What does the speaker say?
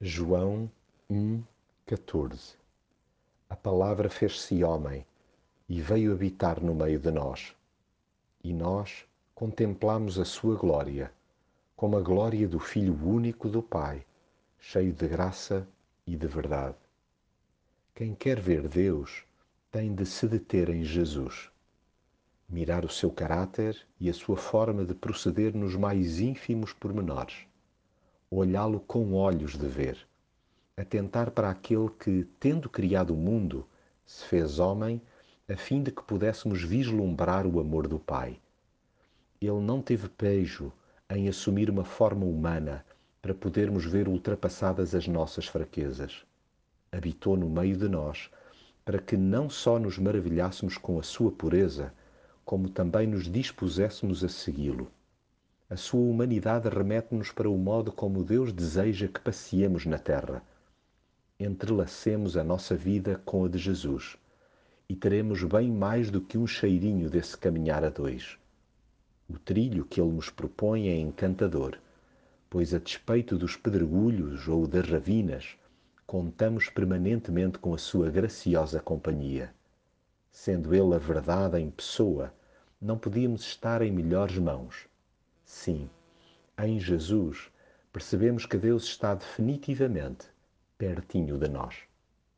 João 1,14 A palavra fez-se homem e veio habitar no meio de nós. E nós contemplamos a sua glória, como a glória do Filho único do Pai, cheio de graça e de verdade. Quem quer ver Deus tem de se deter em Jesus, mirar o seu caráter e a sua forma de proceder nos mais ínfimos pormenores olhá-lo com olhos de ver, atentar para aquele que, tendo criado o mundo, se fez homem, a fim de que pudéssemos vislumbrar o amor do Pai. Ele não teve pejo em assumir uma forma humana para podermos ver ultrapassadas as nossas fraquezas. Habitou no meio de nós para que não só nos maravilhássemos com a sua pureza, como também nos dispuséssemos a segui-lo. A sua humanidade remete-nos para o modo como Deus deseja que passeemos na terra. Entrelacemos a nossa vida com a de Jesus e teremos bem mais do que um cheirinho desse caminhar a dois. O trilho que ele nos propõe é encantador, pois a despeito dos pedregulhos ou das ravinas, contamos permanentemente com a sua graciosa companhia. Sendo ele a verdade em pessoa, não podíamos estar em melhores mãos Sim, em Jesus percebemos que Deus está definitivamente pertinho de nós.